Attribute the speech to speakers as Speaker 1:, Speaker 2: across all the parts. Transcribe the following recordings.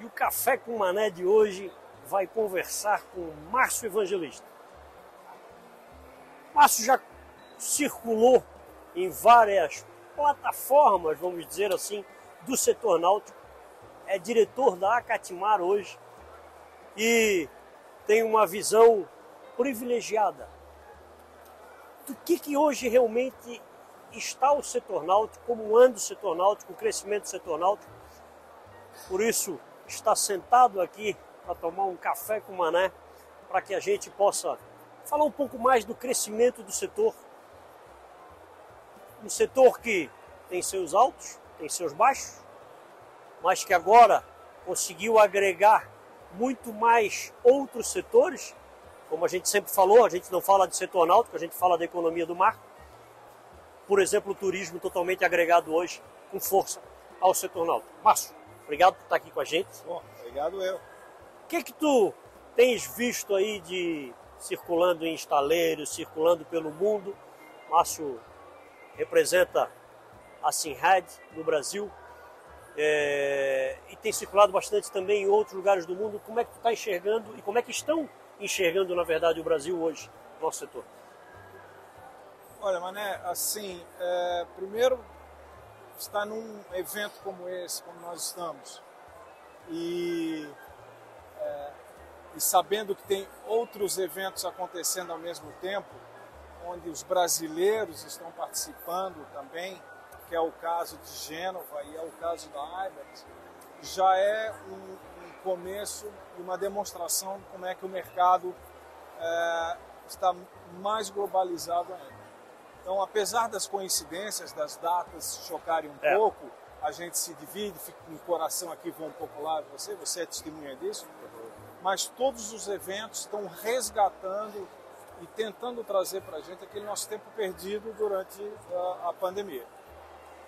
Speaker 1: E o Café com Mané de hoje vai conversar com Márcio Evangelista. Márcio já circulou em várias plataformas, vamos dizer assim, do setor náutico. É diretor da Acatimar hoje e tem uma visão privilegiada do que, que hoje realmente está o setor náutico, como anda o setor náutico, o crescimento do setor náutico. Por isso, está sentado aqui para tomar um café com Mané, para que a gente possa falar um pouco mais do crescimento do setor. Um setor que tem seus altos, tem seus baixos, mas que agora conseguiu agregar muito mais outros setores. Como a gente sempre falou, a gente não fala de setor náutico, a gente fala da economia do mar. Por exemplo, o turismo totalmente agregado hoje com força ao setor náutico. Márcio, obrigado por estar aqui com a gente.
Speaker 2: Bom, obrigado eu.
Speaker 1: O que que tu tens visto aí de circulando em estaleiros, circulando pelo mundo? Márcio representa a Sinrad no Brasil é, e tem circulado bastante também em outros lugares do mundo. Como é que tu está enxergando e como é que estão enxergando, na verdade, o Brasil hoje, nosso setor?
Speaker 2: Olha, Mané, assim, é, primeiro estar num evento como esse, como nós estamos, e, é, e sabendo que tem outros eventos acontecendo ao mesmo tempo, onde os brasileiros estão participando também, que é o caso de Gênova e é o caso da Ibex, já é um, um começo e uma demonstração de como é que o mercado é, está mais globalizado ainda. Então, apesar das coincidências, das datas chocarem um
Speaker 1: É.
Speaker 2: pouco, a gente se divide, fica com o coração aqui, vou um pouco lá, você, você é testemunha disso, mas todos os eventos estão resgatando e tentando trazer para a gente aquele nosso tempo perdido durante a, a pandemia.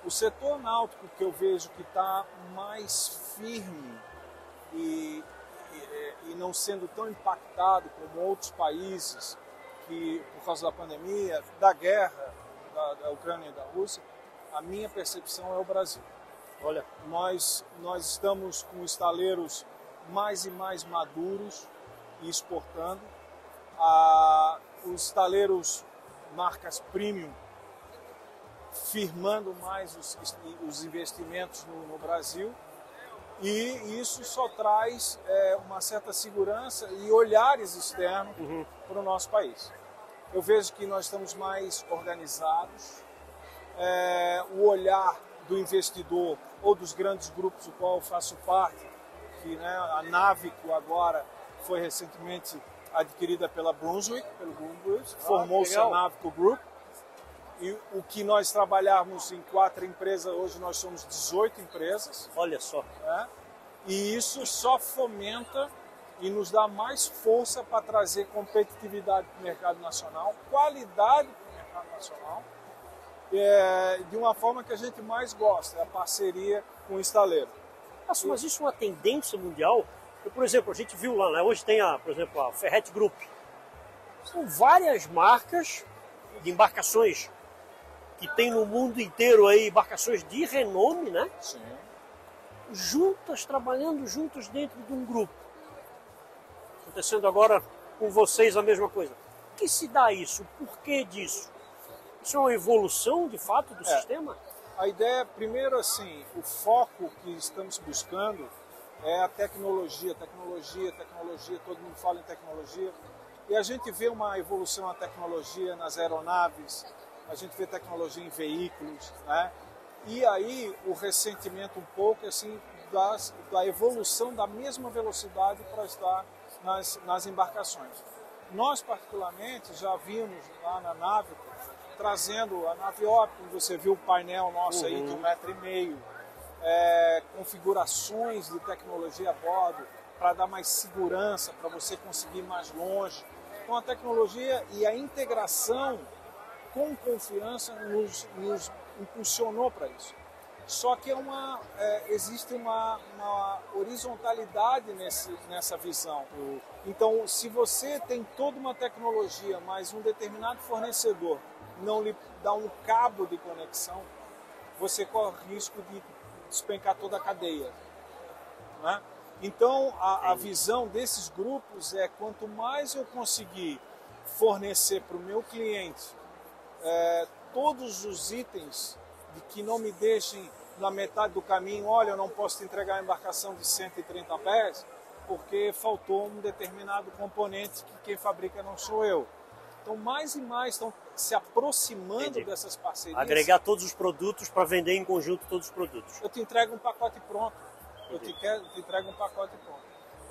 Speaker 2: O setor náutico que eu vejo que está mais firme e, e, e não sendo tão impactado como outros países que, por causa da pandemia, da guerra da, da Ucrânia e da Rússia, a minha percepção é o Brasil.
Speaker 1: Olha,
Speaker 2: Nós, nós estamos com estaleiros mais e mais maduros e exportando. Os estaleiros marcas premium firmando mais os, os investimentos no, no Brasil e isso só traz é, uma certa segurança e olhares externos para o nosso país. Eu vejo que nós estamos mais organizados, é, o olhar do investidor ou dos grandes grupos do qual eu faço parte, que né, a Navico agora foi recentemente adquirida pela Brunswick, pelo Brunswick, formou-se a. Navico Group, e o que nós trabalhamos em quatro empresas, hoje nós somos 18 empresas,
Speaker 1: olha só.
Speaker 2: né? e isso só fomenta e nos dá mais força para trazer competitividade para o mercado nacional, qualidade para o mercado nacional, é, de uma forma que a gente mais gosta, é a parceria com o estaleiro.
Speaker 1: Márcio, mas isso é uma tendência mundial? Eu, por exemplo, a gente viu lá, né? hoje tem, a, por exemplo, a Ferret Group. São várias marcas de embarcações que tem no mundo inteiro aí embarcações de renome, né?
Speaker 2: Sim.
Speaker 1: juntas, trabalhando juntas dentro de um grupo. Acontecendo agora com vocês a mesma coisa. O que se dá isso? O porquê disso? Isso é uma evolução, de fato, do
Speaker 2: É.
Speaker 1: sistema?
Speaker 2: A ideia, primeiro assim, o foco que estamos buscando é a tecnologia, tecnologia, tecnologia, todo mundo fala em tecnologia. E a gente vê uma evolução na tecnologia nas aeronaves, a gente vê tecnologia em veículos, né? E aí o ressentimento um pouco assim das, da evolução da mesma velocidade para estar nas, nas embarcações. Nós particularmente já vimos lá na nave trazendo a nave óptica, você viu o painel nosso aí de um metro e meio, é, configurações de tecnologia a bordo para dar mais segurança, para você conseguir ir mais longe. Então a tecnologia e a integração com confiança nos, nos impulsionou para isso. Só que é uma, é, existe uma, uma horizontalidade nesse, nessa visão. Então, se você tem toda uma tecnologia, mas um determinado fornecedor não lhe dá um cabo de conexão, você corre risco de despencar toda a cadeia. Né? Então, a, a visão desses grupos é quanto mais eu conseguir fornecer para o meu cliente é, todos os itens de que não me deixem na metade do caminho, olha, eu não posso te entregar a embarcação de 130 pés, porque faltou um determinado componente que quem fabrica não sou eu. Então, mais e mais estão se aproximando Entendi. dessas parcerias.
Speaker 1: Agregar todos os produtos para vender em conjunto todos os produtos.
Speaker 2: Eu te entrego um pacote pronto. Eu te, quero, te entrego um pacote pronto.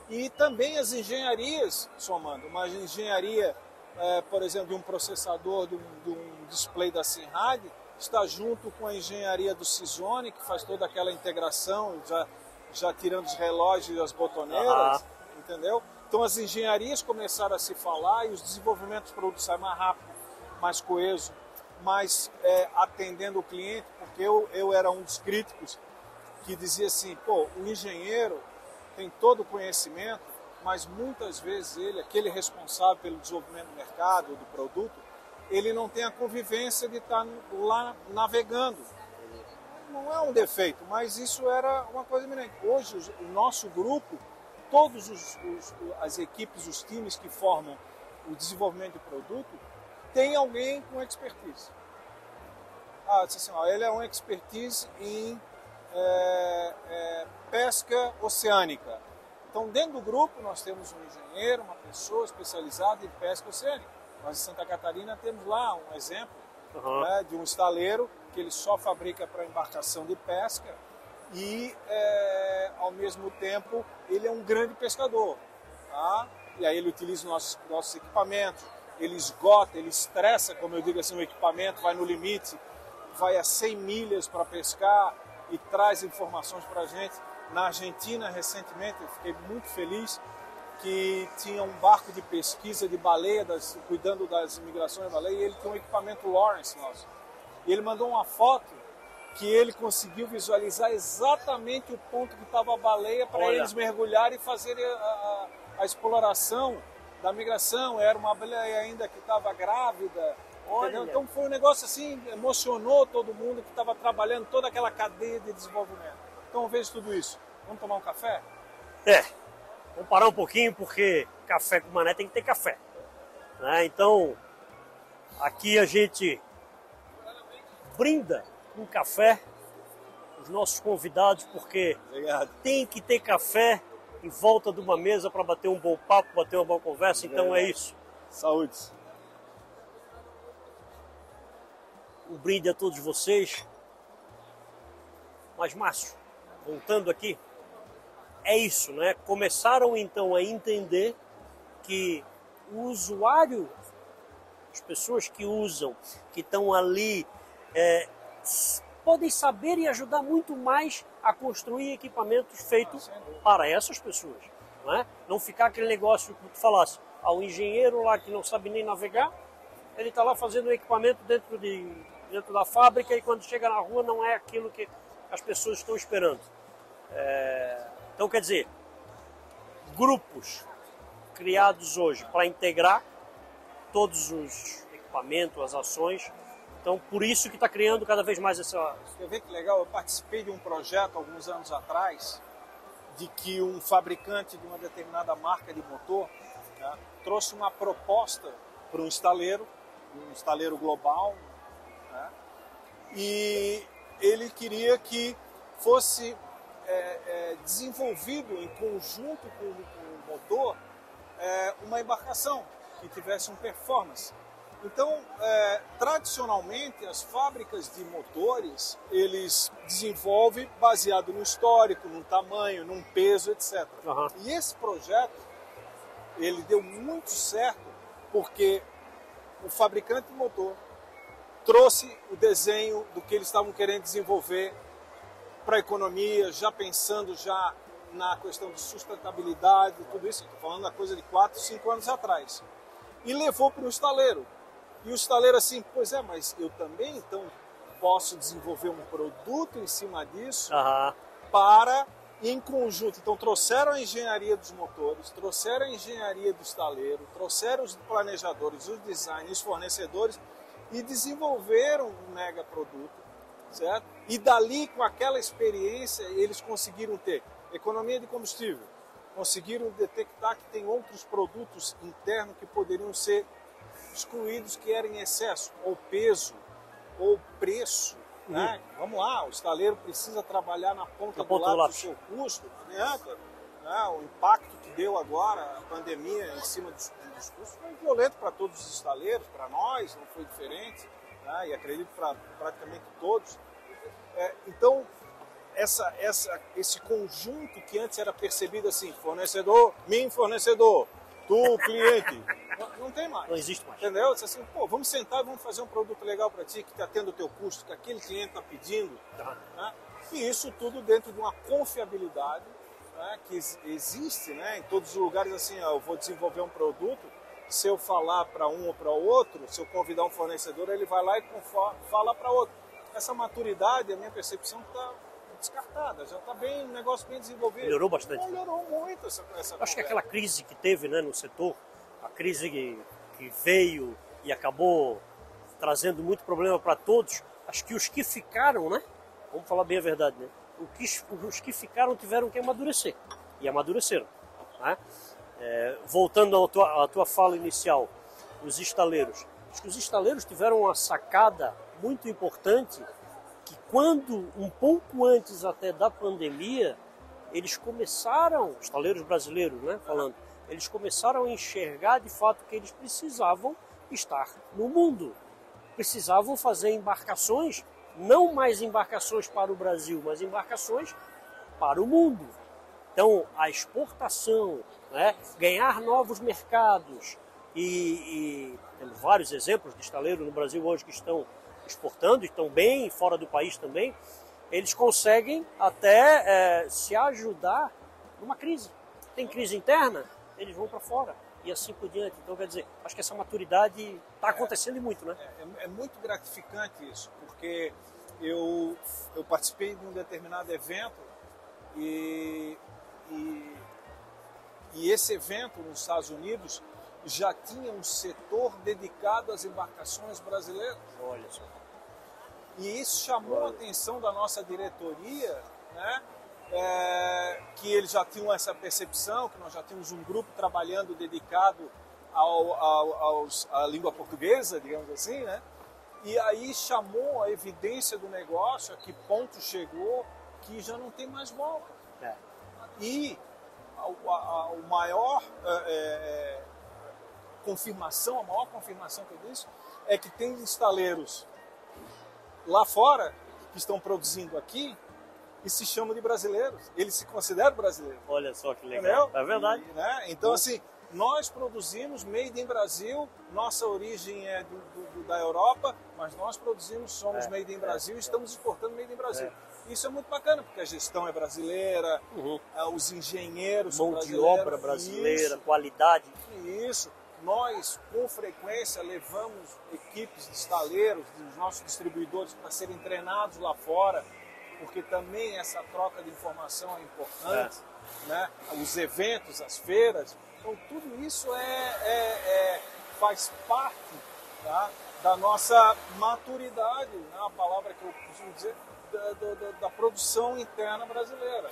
Speaker 2: E também as engenharias somando. Uma engenharia, é, por exemplo, de um processador, de um, de um display da Sinrad, está junto com a engenharia do Cisone, que faz toda aquela integração, já, já tirando os relógios e as botoneiras, uhum. entendeu? Então as engenharias começaram a se falar e os desenvolvimentos de produtos saem mais rápido, mais coeso, mais é, atendendo o cliente, porque eu, eu era um dos críticos que dizia assim, pô, o engenheiro tem todo o conhecimento, mas muitas vezes ele, aquele responsável pelo desenvolvimento do mercado, do produto, ele não tem a convivência de estar lá navegando. Não é um defeito, mas isso era uma coisa eminente. Hoje, o nosso grupo, todas as equipes, os times que formam o desenvolvimento de produto, tem alguém com expertise. Ah, assim, ó, ele é um expertise em é, é, pesca oceânica. Então, dentro do grupo, nós temos um engenheiro, uma pessoa especializada em pesca oceânica. Nós, em Santa Catarina, temos lá um exemplo uhum. né, de um estaleiro que ele só fabrica para embarcação de pesca e, é, ao mesmo tempo, ele é um grande pescador. Tá? E aí ele utiliza nossos, nossos equipamentos, ele esgota, ele estressa, como eu digo assim, o equipamento, vai no limite, vai a 100 milhas para pescar, e traz informações para a gente. Na Argentina, recentemente, eu fiquei muito feliz que tinha um barco de pesquisa de baleia, das, cuidando das imigrações de baleia, e ele tinha um equipamento Lawrence nosso. E ele mandou uma foto que ele conseguiu visualizar exatamente o ponto que estava a baleia para eles mergulharem e fazerem a, a, a, exploração da migração. Era uma baleia ainda que estava grávida, então foi um negócio assim, emocionou todo mundo que estava trabalhando toda aquela cadeia de desenvolvimento. Então eu vejo tudo isso. Vamos tomar um café?
Speaker 1: É. Vamos parar um pouquinho porque café com mané tem que ter café. Né? Então, aqui a gente brinda com café os nossos convidados porque Obrigado. tem que ter café em volta de uma mesa para bater um bom papo, bater uma boa conversa. Então é isso.
Speaker 2: Saúde.
Speaker 1: um brinde a todos vocês. Mas, Márcio, voltando aqui, é isso, né? Começaram então a entender que o usuário, as pessoas que usam, que estão ali, é, podem saber e ajudar muito mais a construir equipamentos feitos para essas pessoas. Não, é? não ficar aquele negócio que tu falasse, ao engenheiro lá que não sabe nem navegar, ele está lá fazendo um equipamento dentro de dentro da fábrica e quando chega na rua não é aquilo que as pessoas estão esperando. É... Então, quer dizer, grupos criados hoje para integrar todos os equipamentos, as ações. Então, por isso que está criando cada vez mais essa.
Speaker 2: Quer ver que legal? Eu participei de um projeto alguns anos atrás de que um fabricante de uma determinada marca de motor né, trouxe uma proposta para um estaleiro, um estaleiro global, e ele queria que fosse é, é, desenvolvido em conjunto com, o motor é, uma embarcação que tivesse um performance. Então, é, tradicionalmente, as fábricas de motores, eles desenvolvem baseado no histórico, no tamanho, num peso, etc. Uhum. E esse projeto, ele deu muito certo porque o fabricante de motor trouxe o desenho do que eles estavam querendo desenvolver para a economia, já pensando já na questão de sustentabilidade, tudo isso, estou falando da coisa de 4, 5 anos atrás. E levou para o estaleiro. E o estaleiro assim, pois é, mas eu também então posso desenvolver um produto em cima disso para em conjunto. Então trouxeram a engenharia dos motores, trouxeram a engenharia do estaleiro, trouxeram os planejadores, os designers, os fornecedores e desenvolveram um mega produto, certo? E dali com aquela experiência eles conseguiram ter economia de combustível, conseguiram detectar que tem outros produtos internos que poderiam ser excluídos que eram em excesso, ou peso, ou preço. Né? Vamos lá, o estaleiro precisa trabalhar na ponta, do
Speaker 1: ponta do
Speaker 2: lápis do seu custo, não adianta. Né? O impacto que deu agora a pandemia em cima dos, dos custos foi violento para todos os estaleiros, para nós não foi diferente, né? e acredito para praticamente todos. É, então, essa, essa, esse conjunto que antes era percebido assim, fornecedor, mim fornecedor, tu cliente, não, não tem mais.
Speaker 1: Não existe mais.
Speaker 2: Entendeu? Disse assim, pô, vamos sentar e vamos fazer um produto legal para ti, que está tendo o teu custo, que aquele cliente está pedindo.
Speaker 1: Tá.
Speaker 2: Né? E isso tudo dentro de uma confiabilidade né, que ex- existe né, em todos os lugares. Assim, ó, eu vou desenvolver um produto, se eu falar para um ou para outro, se eu convidar um fornecedor, ele vai lá e fala para outro. Essa maturidade, a minha percepção está descartada, já está bem, um negócio bem desenvolvido.
Speaker 1: Melhorou bastante.
Speaker 2: Melhorou muito essa, essa
Speaker 1: Acho que aquela crise que teve né, no setor, a crise que, que veio e acabou trazendo muito problema para todos, acho que os que ficaram, né? Vamos falar bem a verdade, né? Os que ficaram tiveram que amadurecer. E amadureceram. Né? É, voltando à tua, à tua fala inicial, os estaleiros. Acho que os estaleiros tiveram uma sacada muito importante que quando, um pouco antes até da pandemia, eles começaram, os taleiros brasileiros, né, falando, eles começaram a enxergar de fato que eles precisavam estar no mundo. Precisavam fazer embarcações, não mais embarcações para o Brasil, mas embarcações para o mundo. Então, a exportação, né, ganhar novos mercados, e, e temos vários exemplos de estaleiro no Brasil hoje que estão exportando, estão bem fora do país também, eles conseguem até é, se ajudar numa crise. Tem crise interna, eles vão para fora e assim por diante. Então, quer dizer, acho que essa maturidade está acontecendo e muito, né?
Speaker 2: É, é muito gratificante isso, porque eu, eu participei de um determinado evento e, e, e esse evento nos Estados Unidos já tinha um setor dedicado às embarcações brasileiras.
Speaker 1: Olha só.
Speaker 2: E isso chamou a atenção da nossa diretoria, né? É, que eles já tinham essa percepção, que nós já tínhamos um grupo trabalhando dedicado ao, ao, aos, à língua portuguesa, digamos assim, né? E aí chamou a evidência do negócio, a que ponto chegou, que já não tem mais volta.
Speaker 1: É.
Speaker 2: E a, a, a, o maior é, é, confirmação, a maior confirmação que eu disse, é que tem estaleiros lá fora que estão produzindo aqui e se chamam de brasileiros. Eles se consideram brasileiros.
Speaker 1: Olha só que legal.
Speaker 2: Entendeu?
Speaker 1: É verdade.
Speaker 2: E, né? Então, assim, nós produzimos made in Brasil, nossa origem é do, do- da Europa, mas nós produzimos, somos
Speaker 1: É,
Speaker 2: made in
Speaker 1: é,
Speaker 2: Brasil e estamos exportando made in Brasil.
Speaker 1: É.
Speaker 2: Isso é muito bacana, porque a gestão é brasileira,
Speaker 1: Uhum.
Speaker 2: ah, os engenheiros são
Speaker 1: Mão de
Speaker 2: brasileiros.
Speaker 1: obra brasileira,
Speaker 2: Isso.
Speaker 1: qualidade.
Speaker 2: Isso. Nós, com frequência, levamos equipes de estaleiros, dos nossos distribuidores, para serem treinados lá fora, porque também essa troca de informação é importante. Né? Os eventos, as feiras. Então, tudo isso é, é- é- faz parte tá? da nossa maturidade, né? a palavra que eu costumo dizer, da, da- da- da produção interna brasileira.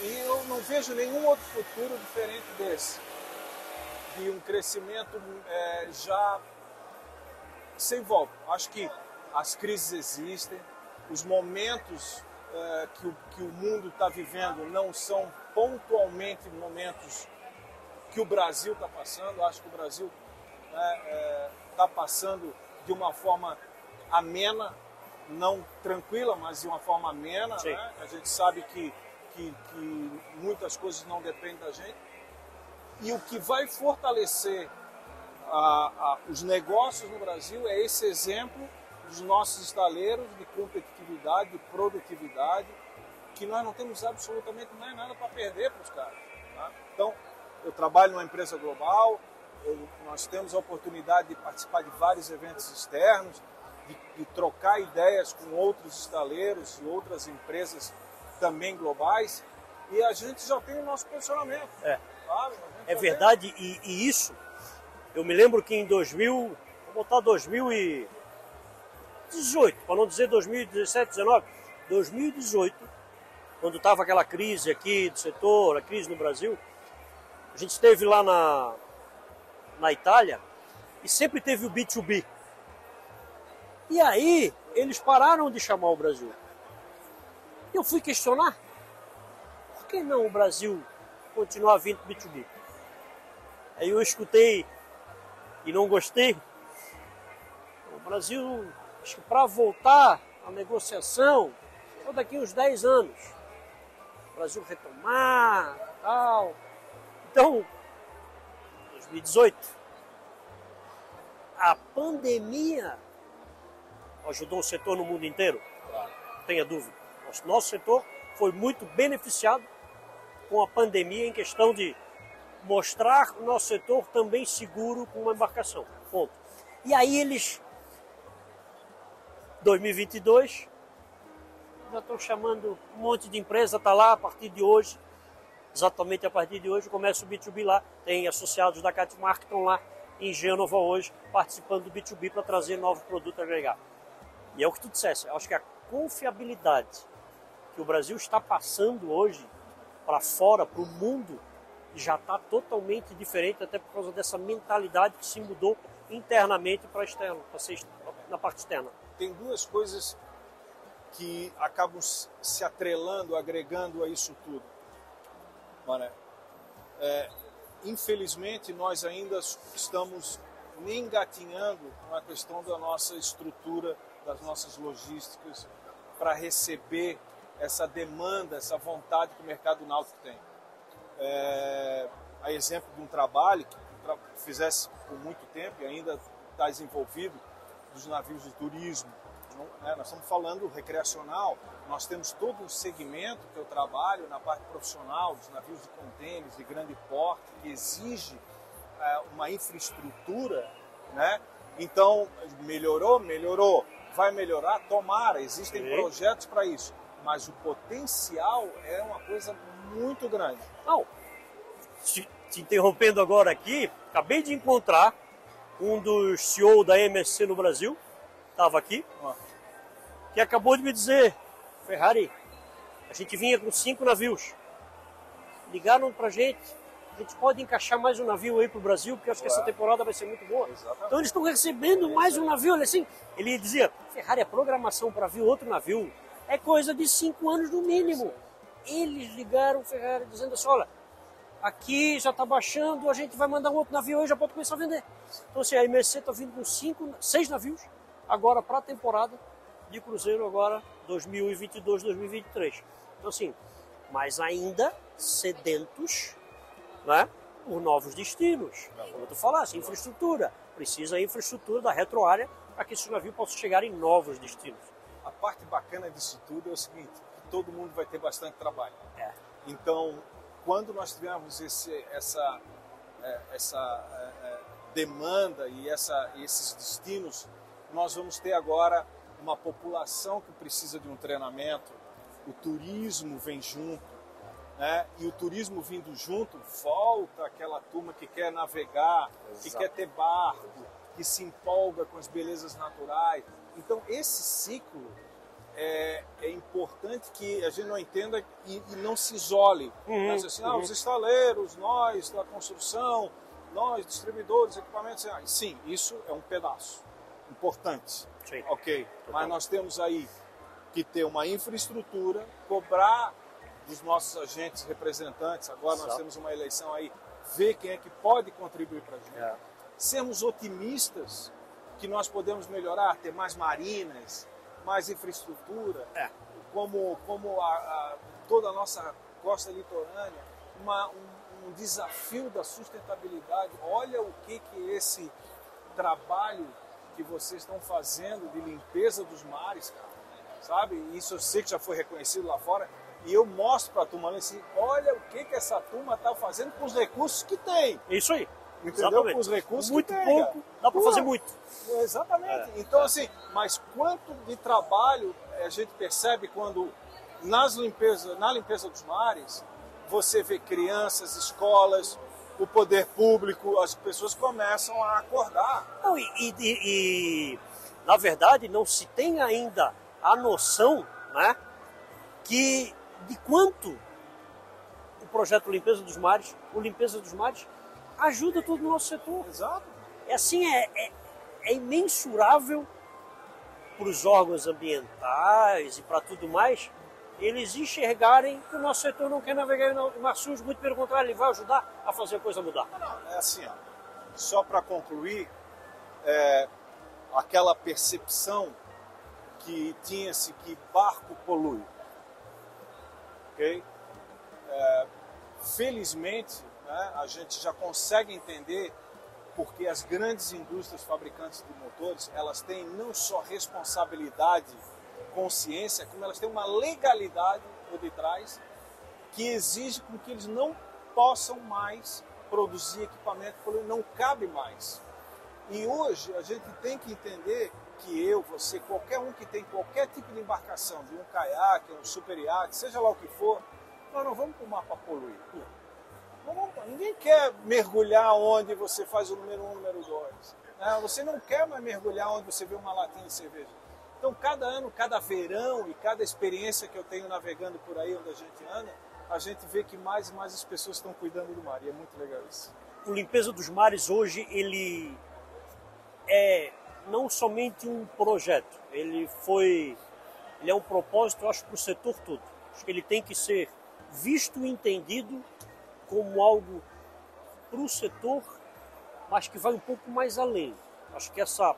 Speaker 2: E eu não vejo nenhum outro futuro diferente desse de um crescimento é, já sem volta. Acho que as crises existem, os momentos é, que, o, que o mundo está vivendo não são pontualmente momentos que o Brasil está passando. Acho que o Brasil está passando de uma forma amena, não tranquila, mas de uma forma amena. Né? A gente sabe que, que, que muitas coisas não dependem da gente. E o que vai fortalecer a- a- os negócios no Brasil é esse exemplo dos nossos estaleiros de competitividade, de produtividade, que nós não temos absolutamente mais nada para perder para os caras. tá? Então, eu trabalho numa empresa global, eu- nós temos a oportunidade de participar de vários eventos externos, de, de trocar ideias com outros estaleiros e outras empresas também globais. E a gente já tem o nosso posicionamento.
Speaker 1: É, é verdade, e, e, isso, eu me lembro que em 2000, vou botar 2018, para não dizer 2017, 19, 2018, quando estava aquela crise aqui do setor, a crise no Brasil, a gente esteve lá na, na Itália e sempre teve o B2B. E aí eles pararam de chamar o Brasil. Eu fui questionar que não o Brasil continuar vindo B2B. Aí eu escutei e não gostei. O Brasil, acho que para voltar à negociação, só daqui uns 10 anos. O Brasil retomar, tal. Então, 2018, a pandemia ajudou o setor no mundo inteiro? Claro. Tenha dúvida. Nosso, nosso setor foi muito beneficiado com a pandemia em questão de mostrar o nosso setor também seguro com uma embarcação. Ponto. E aí eles, 2022, já estão chamando um monte de empresa, está lá a partir de hoje, exatamente a partir de hoje, começa o B2B lá, tem associados da Catmar que estão lá em Gênova hoje, participando do B2B para trazer novos produtos agregados. E é o que tu disseste, eu acho que a confiabilidade que o Brasil está passando hoje para fora, para o mundo, já está totalmente diferente, até por causa dessa mentalidade que se mudou internamente para externo, para ser na parte externa.
Speaker 2: Tem duas coisas que acabam se atrelando, agregando a isso tudo. Mané. É, infelizmente, nós ainda estamos engatinhando com a questão da nossa estrutura, das nossas logísticas, para receber essa demanda, essa vontade que o mercado náutico tem. É, a exemplo de um trabalho que fizesse por muito tempo e ainda está desenvolvido, dos navios de turismo, né? Nós estamos falando recreacional, nós temos todo um segmento que eu trabalho na parte profissional, dos navios de contêineres de grande porte, que exige é, uma infraestrutura, né? Então, melhorou? Melhorou. Vai melhorar? Tomara, existem Sim. projetos para isso. Mas o potencial é uma coisa muito grande.
Speaker 1: Não, te, te interrompendo agora aqui, acabei de encontrar um dos CEO da MSC no Brasil, estava aqui, que acabou de me dizer, Ferrari, a gente vinha com cinco navios. Ligaram pra gente, a gente pode encaixar mais um navio aí pro Brasil, porque eu acho que essa temporada vai ser muito boa. Exatamente. Então eles estão recebendo mais um navio, olha assim. Ele dizia, Ferrari, a programação para vir outro navio é coisa de cinco anos no mínimo. Eles ligaram Ferrari dizendo assim, olha, aqui já está baixando, a gente vai mandar um outro navio aí, já pode começar a vender. Então assim, a MSC está vindo com cinco, seis navios, agora para a temporada de cruzeiro agora 2022-2023. Então assim, mas ainda sedentos, né, por novos destinos. Como tu falaste, infraestrutura. Precisa infraestrutura da retroárea para que esse navio possa chegar em novos destinos.
Speaker 2: Parte bacana disso tudo é o seguinte, que todo mundo vai ter bastante trabalho. É. Então, quando nós tivermos esse, essa, é, essa é, é, demanda e essa, esses destinos nós vamos ter agora uma população que precisa de um treinamento, o turismo vem junto, né? e o turismo vindo junto, volta aquela turma que quer navegar, Exato. que quer ter barco, que se empolga com as belezas naturais. Então, esse ciclo é, é importante que a gente não entenda e, e não se isole. Uhum, Mas assim, ah, uhum. os estaleiros, nós da construção, nós distribuidores, equipamentos, sim, isso é um pedaço importante. Sim. Ok. Mas nós temos aí que ter uma infraestrutura, cobrar dos nossos agentes representantes. Agora Exato. nós temos uma eleição aí, ver quem é que pode contribuir para a gente. É. Sermos otimistas que nós podemos melhorar, ter mais marinas, mais infraestrutura, é. como, como a, a, toda a nossa costa litorânea, uma, um, um desafio da sustentabilidade. Olha o que, que esse trabalho que vocês estão fazendo de limpeza dos mares, cara, sabe? Isso eu sei que já foi reconhecido lá fora. E eu mostro para a turma assim, olha o que, que essa turma está fazendo com os recursos que tem.
Speaker 1: Isso aí.
Speaker 2: Entendeu?
Speaker 1: Exatamente.
Speaker 2: Com os recursos
Speaker 1: Muito pouco, dá para fazer muito.
Speaker 2: Exatamente. Então, assim, mas quanto de trabalho a gente percebe quando nas limpeza, na limpeza dos mares você vê crianças, escolas, o poder público, as pessoas começam a acordar.
Speaker 1: Não, e, e- e- e, na verdade não se tem ainda a noção né, que de quanto o projeto Limpeza dos Mares, o Limpeza dos Mares, ajuda todo o nosso setor.
Speaker 2: Exato.
Speaker 1: É assim, é, é, é imensurável para os órgãos ambientais e para tudo mais, eles enxergarem que o nosso setor não quer navegar no mar sujo, muito pelo contrário, ele vai ajudar a fazer a coisa mudar.
Speaker 2: É assim, ó, só para concluir, é, aquela percepção que tinha-se que barco polui. Ok? É, felizmente, né, a gente já consegue entender porque as grandes indústrias fabricantes de motores, elas têm não só responsabilidade, consciência, como elas têm uma legalidade por detrás que exige com que eles não possam mais produzir equipamento porque não cabe mais. E hoje a gente tem que entender que eu, você, qualquer um que tem qualquer tipo de embarcação, de um caiaque, um super iate, seja lá o que for, nós não vamos para o mar para poluir. Ninguém quer mergulhar onde você faz o número um, número dois. né? Você não quer mais mergulhar onde você vê uma latinha de cerveja. Então, cada ano, cada verão e cada experiência que eu tenho navegando por aí onde a gente anda, a gente vê que mais e mais as pessoas estão cuidando do mar. E é muito legal isso.
Speaker 1: o Limpeza dos Mares hoje ele é não somente um projeto, ele foi ele é um propósito, eu acho, para o setor todo. Acho que ele tem que ser visto e entendido como algo para o setor, mas que vai um pouco mais além. Acho que essa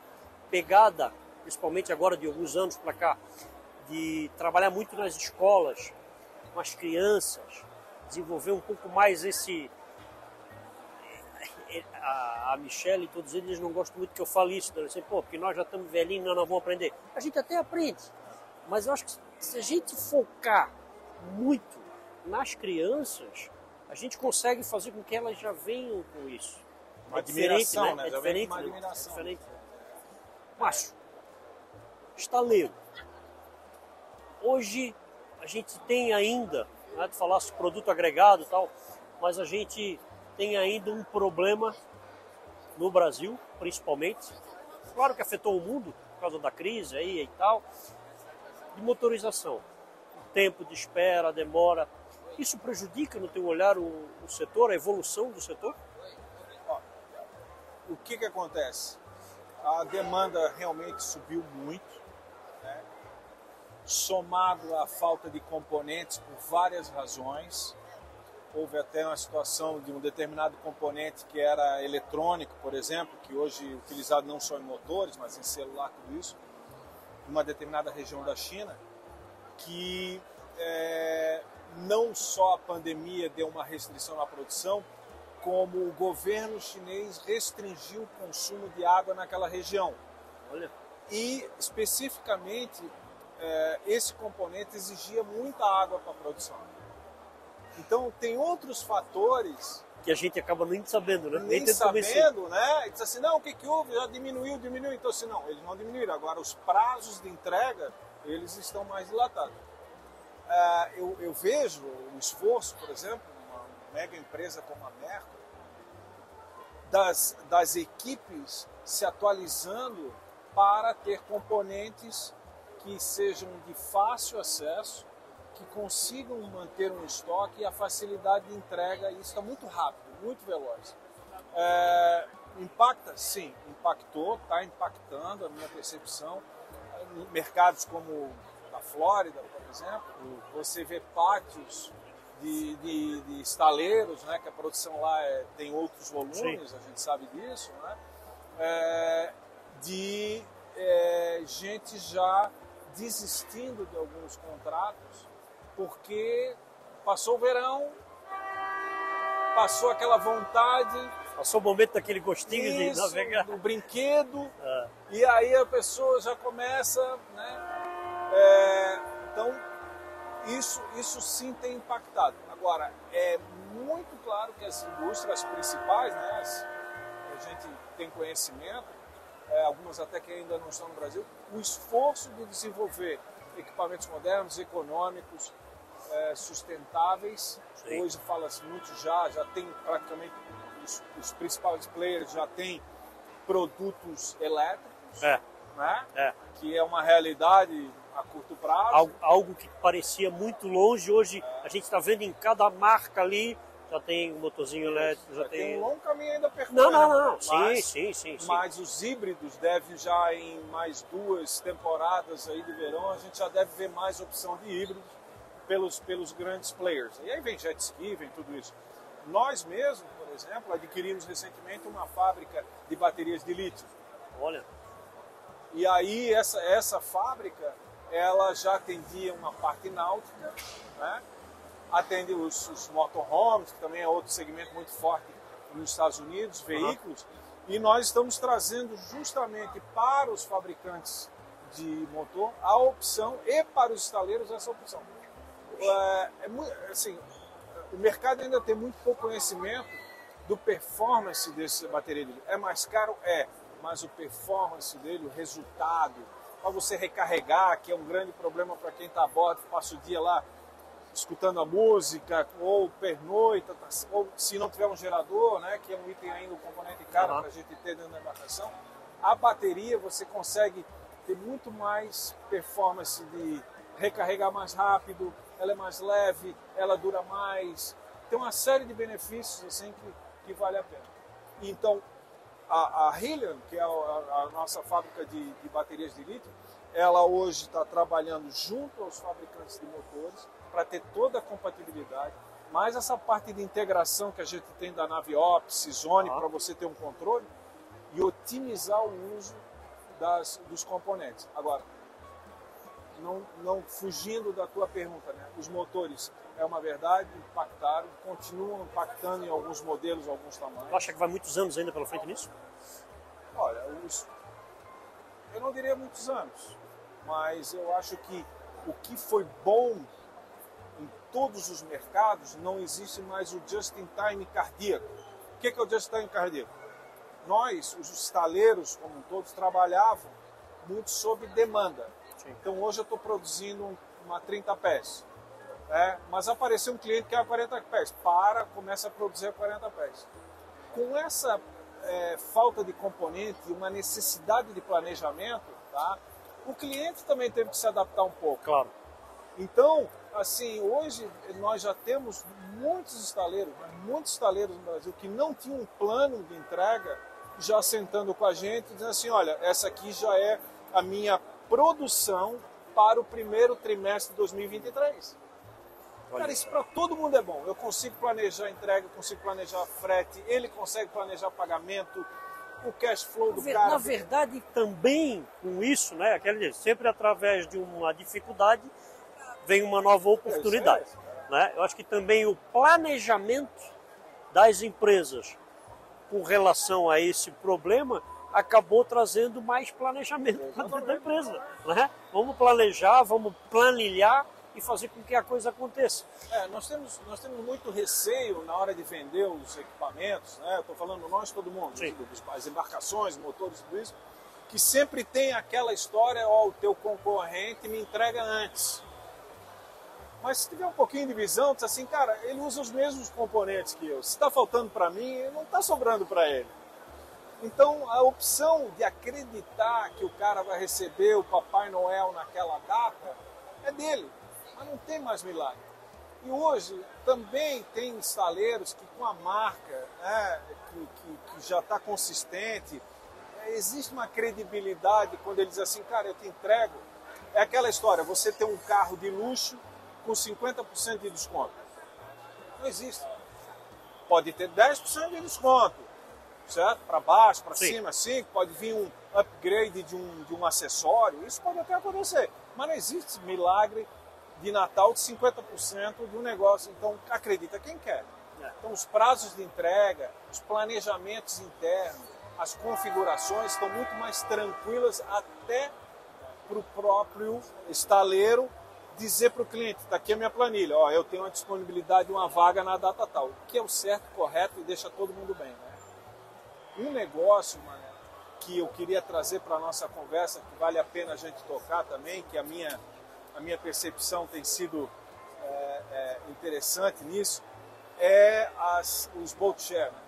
Speaker 1: pegada, principalmente agora de alguns anos para cá, de trabalhar muito nas escolas, com as crianças, desenvolver um pouco mais esse a, a Michelle e todos eles não gostam muito que eu fale isso. Né? Assim, Pô, porque nós já estamos velhinhos, nós não vamos aprender. A gente até aprende, mas eu acho que se a gente focar muito nas crianças, a gente consegue fazer com que elas já venham com isso.
Speaker 2: Uma
Speaker 1: é diferente,
Speaker 2: admiração,
Speaker 1: né?
Speaker 2: né?
Speaker 1: É
Speaker 2: Já
Speaker 1: diferente,
Speaker 2: uma
Speaker 1: né?
Speaker 2: admiração.
Speaker 1: É diferente. Macho, estaleiro. Hoje a gente tem ainda, né, tu falasse produto agregado e tal, mas a gente tem ainda um problema no Brasil, principalmente. Claro que afetou o mundo por causa da crise aí e tal, de motorização. O tempo de espera, demora. Isso prejudica, no teu olhar, o, o setor, a evolução do setor?
Speaker 2: o que, que acontece? A demanda realmente subiu muito, né? somado à falta de componentes por várias razões. Houve até uma situação de um determinado componente que era eletrônico, por exemplo, que hoje é utilizado não só em motores, mas em celular, tudo isso, numa determinada região da China, que é, não só a pandemia deu uma restrição na produção, como o governo chinês restringiu o consumo de água naquela região.
Speaker 1: Olha,
Speaker 2: E, especificamente, eh, esse componente exigia muita água para a produção. Então, tem outros fatores,
Speaker 1: que a gente acaba nem sabendo, né?
Speaker 2: nem
Speaker 1: convencer.
Speaker 2: sabendo, né? E diz assim, não, o que, que houve? Já diminuiu, diminuiu. Então, assim, não, eles não diminuíram. Agora, os prazos de entrega, eles estão mais dilatados. Ah, eu, eu vejo o esforço, por exemplo, uma mega empresa como a Merco, das, das equipes se atualizando para ter componentes que sejam de fácil acesso, que consigam manter um estoque e a facilidade de entrega, isso está muito rápido, muito veloz. É, impacta? Sim, impactou, está impactando a minha percepção. Mercados como na Flórida, exemplo, você vê pátios de, de, de estaleiros, né, que a produção lá é, tem outros volumes,
Speaker 1: Sim.
Speaker 2: a gente sabe disso, né, é, de é, gente já desistindo de alguns contratos porque passou o verão, passou aquela vontade
Speaker 1: Passou o momento daquele gostinho de
Speaker 2: isso,
Speaker 1: navegar.
Speaker 2: do brinquedo,
Speaker 1: Ah,
Speaker 2: e aí a pessoa já começa, né? É, então, isso, isso sim tem impactado. Agora, é muito claro que as indústrias principais, né, as, gente tem conhecimento, é, algumas até que ainda não estão no Brasil, o esforço de desenvolver equipamentos modernos, econômicos, é, sustentáveis. Sim. Hoje fala-se muito já, já tem praticamente os, os, principais players já tem produtos elétricos,
Speaker 1: é.
Speaker 2: Né?
Speaker 1: É.
Speaker 2: que é uma realidade a curto prazo.
Speaker 1: Algo, algo que parecia muito longe, hoje a gente está vendo em cada marca ali já tem um motorzinho elétrico, já,
Speaker 2: já
Speaker 1: tem...
Speaker 2: tem... um longo caminho ainda percorrer.
Speaker 1: Não, não, não,
Speaker 2: mas,
Speaker 1: sim, sim, sim.
Speaker 2: Mas os híbridos devem já em mais duas temporadas aí de verão, a gente já deve ver mais opção de híbridos pelos, pelos grandes players. E aí vem jet ski, vem tudo isso. Nós mesmos, por exemplo, adquirimos recentemente uma fábrica de baterias de lítio.
Speaker 1: Olha.
Speaker 2: E aí essa, essa fábrica, ela já atendia uma parte náutica, né? atende os, os motorhomes, que também é outro segmento muito forte nos Estados Unidos, veículos, uhum. e nós estamos trazendo justamente para os fabricantes de motor a opção e para os estaleiros essa opção. É, é, assim, o mercado ainda tem muito pouco conhecimento do performance desse bateria. É mais caro? É, mas o performance dele, o resultado, para você recarregar, que é um grande problema para quem está a bordo, passa o dia lá escutando a música, ou pernoita, tá, ou se não tiver um gerador, né, que é um item ainda, um componente caro uhum. para a gente ter dentro da embarcação, a bateria você consegue ter muito mais performance de recarregar mais rápido, ela é mais leve, ela dura mais, tem uma série de benefícios assim que, que vale a pena. Então, a, a Hillian, que é a, a nossa fábrica de, de baterias de lítio, ela hoje está trabalhando junto aos fabricantes de motores para ter toda a compatibilidade, mais essa parte de integração que a gente tem da nave Ops, Zone, ah. para você ter um controle e otimizar o uso das, dos componentes. Agora, não, não fugindo da tua pergunta, né? os motores, é uma verdade, impactaram, continuam impactando em alguns modelos, alguns tamanhos.
Speaker 1: Tu acha que vai muitos anos ainda pela frente nisso?
Speaker 2: Olha, os, eu não diria muitos anos, mas eu acho que o que foi bom em todos os mercados, não existe mais o just-in-time cardíaco. O que é o just-in-time cardíaco? Nós, os estaleiros, como todos, trabalhavam muito sob demanda. Sim. Então hoje eu estou produzindo uma 30 pés. É, mas apareceu um cliente que é a 40 pés. Para, começa a produzir a 40 pés. Com essa é, falta de componente, uma necessidade de planejamento, tá? o cliente também teve que se adaptar um pouco.
Speaker 1: Claro.
Speaker 2: Então, assim, hoje nós já temos muitos estaleiros, muitos estaleiros no Brasil que não tinham um plano de entrega, já sentando com a gente, dizendo assim, olha, essa aqui já é a minha produção para o primeiro trimestre de 2023. Cara, isso para todo mundo é bom. Eu consigo planejar entrega, eu consigo planejar frete, ele consegue planejar pagamento, o cash flow do cara.
Speaker 1: Na verdade, também com isso, né, dizer, sempre através de uma dificuldade vem uma nova oportunidade. É né? Eu acho que também o planejamento das empresas com relação a esse problema acabou trazendo mais planejamento para da empresa. Né? Vamos planejar, vamos planilhar e fazer com que a coisa aconteça.
Speaker 2: É, nós, temos, nós temos muito receio na hora de vender os equipamentos, né? estou falando nós, todo mundo, digo, as embarcações, motores, tudo isso, que sempre tem aquela história, ó, o teu concorrente me entrega antes. Mas se tiver um pouquinho de visão, diz assim, cara, ele usa os mesmos componentes que eu. Se está faltando para mim, não está sobrando para ele. Então, a opção de acreditar que o cara vai receber o Papai Noel naquela data é dele mas não tem mais milagre. E hoje também tem estaleiros que com a marca né, que, que, que, já está consistente, é, existe uma credibilidade quando ele diz assim, cara, eu te entrego. É aquela história, você tem um carro de luxo com 50% de desconto. Não existe. Pode ter 10% de desconto, certo? Para baixo, para cima, sim. Pode vir um upgrade de um, de um acessório, isso pode até acontecer. Mas não existe milagre de Natal de 50% do negócio. Então, acredita quem quer. É. Então, os prazos de entrega, os planejamentos internos, as configurações estão muito mais tranquilas até para o próprio estaleiro dizer para o cliente, está aqui a minha planilha, ó, eu tenho a disponibilidade de uma vaga na data tal, o que é o certo, correto e deixa todo mundo bem. Né? Um negócio, mané, que eu queria trazer para a nossa conversa, que vale a pena a gente tocar também, que a minha, a minha percepção tem sido é, é, interessante nisso, é as, os boat share. Né?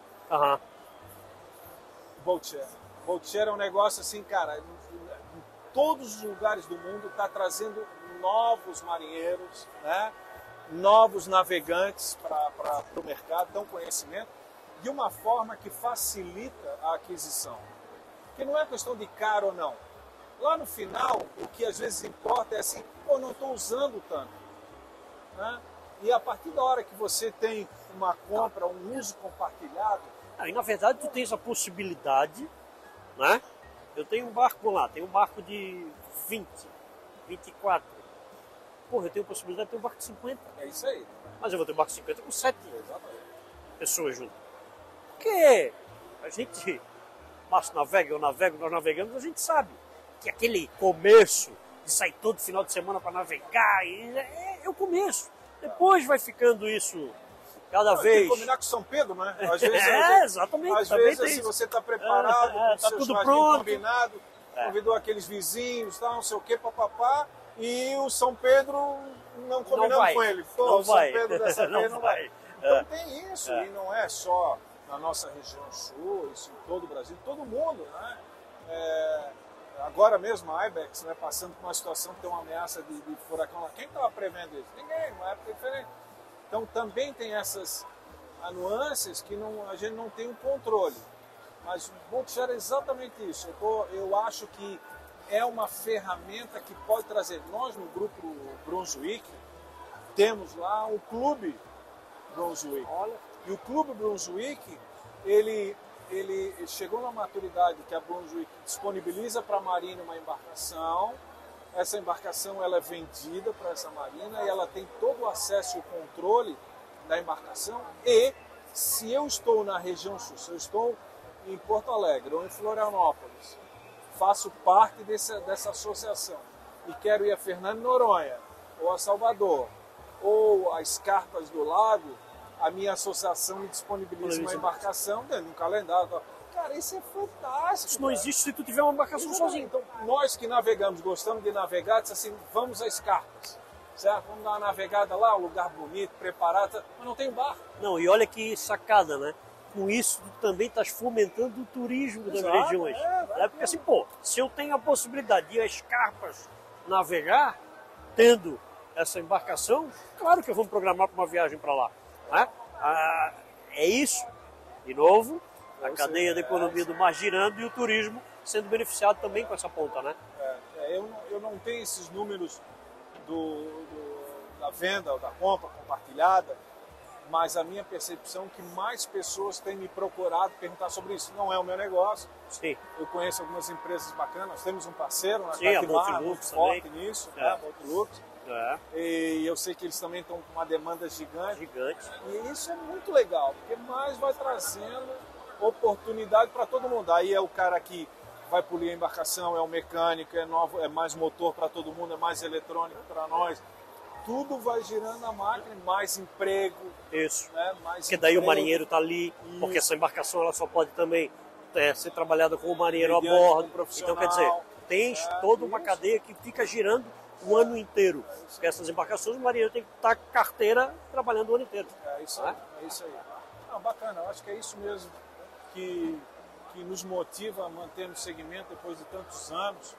Speaker 2: Boat share. Boat share é um negócio assim, cara, em todos os lugares do mundo está trazendo novos marinheiros, né? novos navegantes para o mercado, dão conhecimento, de uma forma que facilita a aquisição. Que não é questão de caro ou não. Lá no final, o que às vezes importa é assim, pô, não estou usando tanto. Né? E a partir da hora que você tem uma compra, um uso compartilhado.
Speaker 1: Aí na verdade tu tens a possibilidade, né? Eu tenho um barco lá, tenho um barco de 20, 24. Porra, eu tenho a possibilidade de ter um barco de 50.
Speaker 2: É isso aí.
Speaker 1: Mas eu vou ter um barco de 50 com 7
Speaker 2: Exatamente.
Speaker 1: pessoas junto. Porque a gente, Márcio navega, eu navego, nós navegamos, a gente sabe que aquele começo de sair todo final de semana para navegar é, é o começo. Depois vai ficando isso cada
Speaker 2: Tem
Speaker 1: vez.
Speaker 2: que combinar com São Pedro, né? Às vezes,
Speaker 1: É, exatamente,
Speaker 2: Às vezes,
Speaker 1: tem
Speaker 2: assim, você está preparado,
Speaker 1: É, é, tá tudo pronto.
Speaker 2: combinado,
Speaker 1: É.
Speaker 2: convidou aqueles vizinhos, tal, não sei o que, papapá, e o São Pedro não combinando com ele. Pô,
Speaker 1: Não
Speaker 2: o São
Speaker 1: vai.
Speaker 2: Pedro dessa
Speaker 1: Não
Speaker 2: vez não vai.
Speaker 1: vai.
Speaker 2: Então
Speaker 1: É.
Speaker 2: tem isso,
Speaker 1: É.
Speaker 2: e não é só na nossa região sul, isso em todo o Brasil, todo mundo, né? Agora mesmo a IBEX, né, passando por uma situação que tem uma ameaça de, de furacão lá. Quem estava prevendo isso? Ninguém, uma época diferente. Então também tem essas ah, nuances que não, a gente não tem o controle. Mas o Bookshare é exatamente isso. Eu, tô, eu acho que é uma ferramenta que pode trazer. Nós no grupo Brunswick temos lá o clube Brunswick.
Speaker 1: Olha,
Speaker 2: E o Clube Brunswick, ele, ele chegou na maturidade que a Brunswick disponibiliza para a Marina uma embarcação. Essa embarcação ela é vendida para essa Marina e ela tem todo o acesso e o controle da embarcação. E se eu estou na região sul, se eu estou em Porto Alegre ou em Florianópolis, faço parte desse, dessa associação e quero ir a Fernando Noronha, ou a Salvador, ou a Escarpas do Lago, a minha associação me disponibiliza uma embarcação dentro de um calendário. Cara, isso é fantástico.
Speaker 1: isso não
Speaker 2: cara.
Speaker 1: existe se tu tiver uma embarcação
Speaker 2: Exatamente.
Speaker 1: sozinho.
Speaker 2: Então, nós que navegamos, gostamos de navegar, diz assim, vamos a Escarpas, certo? Vamos dar uma navegada lá, um lugar bonito, preparado, mas não tem barco.
Speaker 1: Não, e olha que sacada, né? Com isso, tu também estás fomentando o turismo das
Speaker 2: Exato,
Speaker 1: regiões.
Speaker 2: é,
Speaker 1: né? Porque assim, pô, se eu tenho a possibilidade de ir a Escarpas navegar, tendo essa embarcação, claro que eu vou me programar para uma viagem para lá. Né? Ah, é isso, de novo, a cadeia da
Speaker 2: é,
Speaker 1: economia do mar girando e o turismo sendo beneficiado também com essa ponta, né?
Speaker 2: É, é, eu, não, eu não tenho esses números do, do- da venda ou da compra compartilhada, mas a minha percepção é que mais pessoas têm me procurado perguntar sobre isso. Não é o meu negócio.
Speaker 1: Sim.
Speaker 2: Eu conheço algumas empresas bacanas. Nós temos um parceiro na
Speaker 1: Sim, a
Speaker 2: Catimar,
Speaker 1: Multilux
Speaker 2: muito forte nisso,
Speaker 1: É.
Speaker 2: né? Multilux.
Speaker 1: É,
Speaker 2: E eu sei que eles também estão com uma demanda gigante.
Speaker 1: gigante.
Speaker 2: E isso é muito legal, porque mais vai trazendo oportunidade para todo mundo. Aí é o cara que vai polir a embarcação, é o mecânico, é, novo, é mais motor para todo mundo, é mais eletrônico para nós. Tudo vai girando a máquina, mais emprego,
Speaker 1: Isso.
Speaker 2: né? mais
Speaker 1: Porque daí o marinheiro está ali,
Speaker 2: Isso.
Speaker 1: porque essa embarcação ela só pode também é, ser trabalhada com o marinheiro a
Speaker 2: Mediante
Speaker 1: bordo.
Speaker 2: um profissional.
Speaker 1: Então, quer dizer, tens
Speaker 2: É,
Speaker 1: toda uma
Speaker 2: isso.
Speaker 1: cadeia que fica girando o ano inteiro. Porque essas embarcações, o marinheiro tem que estar com carteira trabalhando o ano inteiro.
Speaker 2: É isso aí, é isso aí. Não, bacana, eu acho que é isso mesmo que, que nos motiva a manter no segmento depois de tantos anos,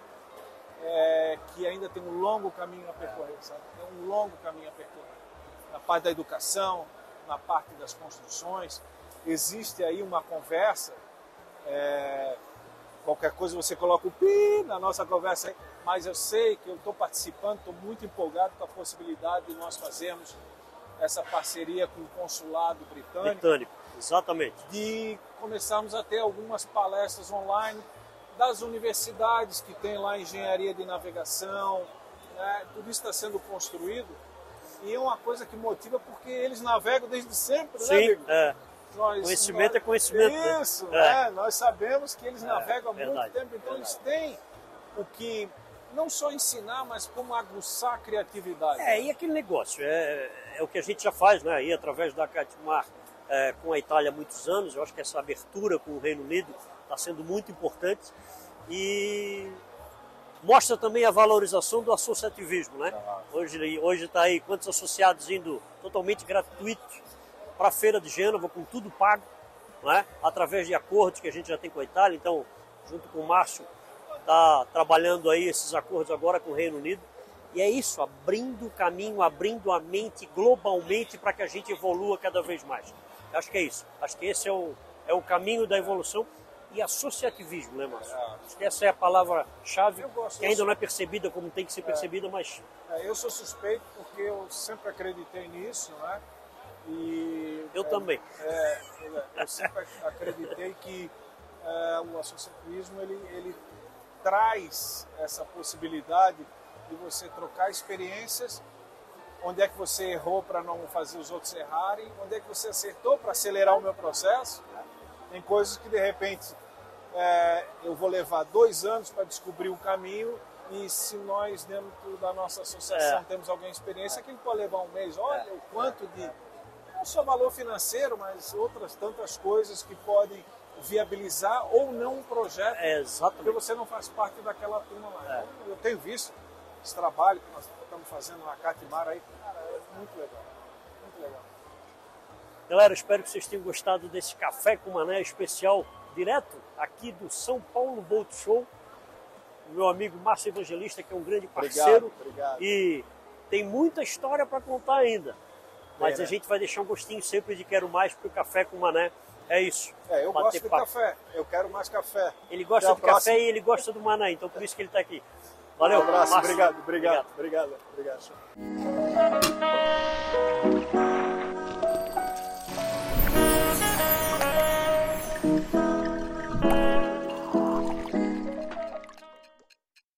Speaker 2: é, que ainda tem um longo caminho a percorrer, sabe? Tem um longo caminho a percorrer. Na parte da educação, na parte das construções, existe aí uma conversa, é, qualquer coisa você coloca o pi na nossa conversa aí, mas eu sei que eu estou participando, estou muito empolgado com a possibilidade de nós fazermos essa parceria com o consulado britânico,
Speaker 1: Britânico, exatamente.
Speaker 2: de começarmos a ter algumas palestras online das universidades que tem lá engenharia de navegação, né? tudo isso está sendo construído e é uma coisa que motiva porque eles navegam desde sempre, né,
Speaker 1: Sim,
Speaker 2: amigo?
Speaker 1: é.
Speaker 2: Nós-
Speaker 1: Conhecimento
Speaker 2: nós-
Speaker 1: é conhecimento, né?
Speaker 2: Isso,
Speaker 1: É.
Speaker 2: né? Nós sabemos que eles navegam há muito
Speaker 1: verdade,
Speaker 2: tempo, então eles
Speaker 1: verdade.
Speaker 2: têm o que não só ensinar, mas como aguçar a criatividade.
Speaker 1: É, e aquele negócio, é, é o que a gente já faz, né? Aí através da Catmar, é, com a Itália há muitos anos. Eu acho que essa abertura com o Reino Unido está sendo muito importante e mostra também a valorização do associativismo, né? Hoje hoje está aí quantos associados indo totalmente gratuitos para a feira de Gênova com tudo pago, né? Através de acordos que a gente já tem com a Itália. Então, junto com o Márcio, está trabalhando aí esses acordos agora com o Reino Unido. E é isso, abrindo o caminho, abrindo a mente globalmente para que a gente evolua cada vez mais. Acho que é isso. Acho que esse é o, é o caminho da evolução e associativismo, né, Márcio? É. Acho que essa é a palavra-chave que ainda não é percebida como tem que ser é. percebida, mas...
Speaker 2: É, eu sou suspeito porque eu sempre acreditei nisso, né? E,
Speaker 1: eu também.
Speaker 2: É, eu sempre acreditei que o associativismo ele, ele traz essa possibilidade de você trocar experiências onde é que você errou para não fazer os outros errarem, onde é que você acertou para acelerar o meu processo. Né? Tem coisas que de repente é, eu vou levar dois anos para descobrir o caminho e se nós dentro da nossa associação é. temos alguma experiência, aquilo pode levar um mês. Olha é. o quanto de não só valor financeiro, mas outras tantas coisas que podem viabilizar ou não um projeto,
Speaker 1: é, exatamente.
Speaker 2: porque você não faz parte daquela turma lá. É. Então, eu tenho visto esse trabalho que nós estamos fazendo na Catimara aí, cara, é muito legal. Muito legal.
Speaker 1: Galera, espero que vocês tenham gostado desse café com mané especial direto aqui do São Paulo Boat Show. O meu amigo Márcio Evangelista, que é um grande parceiro.
Speaker 2: Obrigado, obrigado.
Speaker 1: E tem muita história para contar ainda. Mas é, né? a gente vai deixar um gostinho sempre de quero mais, porque o café com mané é isso.
Speaker 2: É, eu gosto de papo. café. Eu quero mais café.
Speaker 1: Ele gosta de próxima. café e ele gosta do mané, então por isso que ele está aqui. Valeu,
Speaker 2: um abraço, obrigado, obrigado, obrigado, obrigado. obrigado.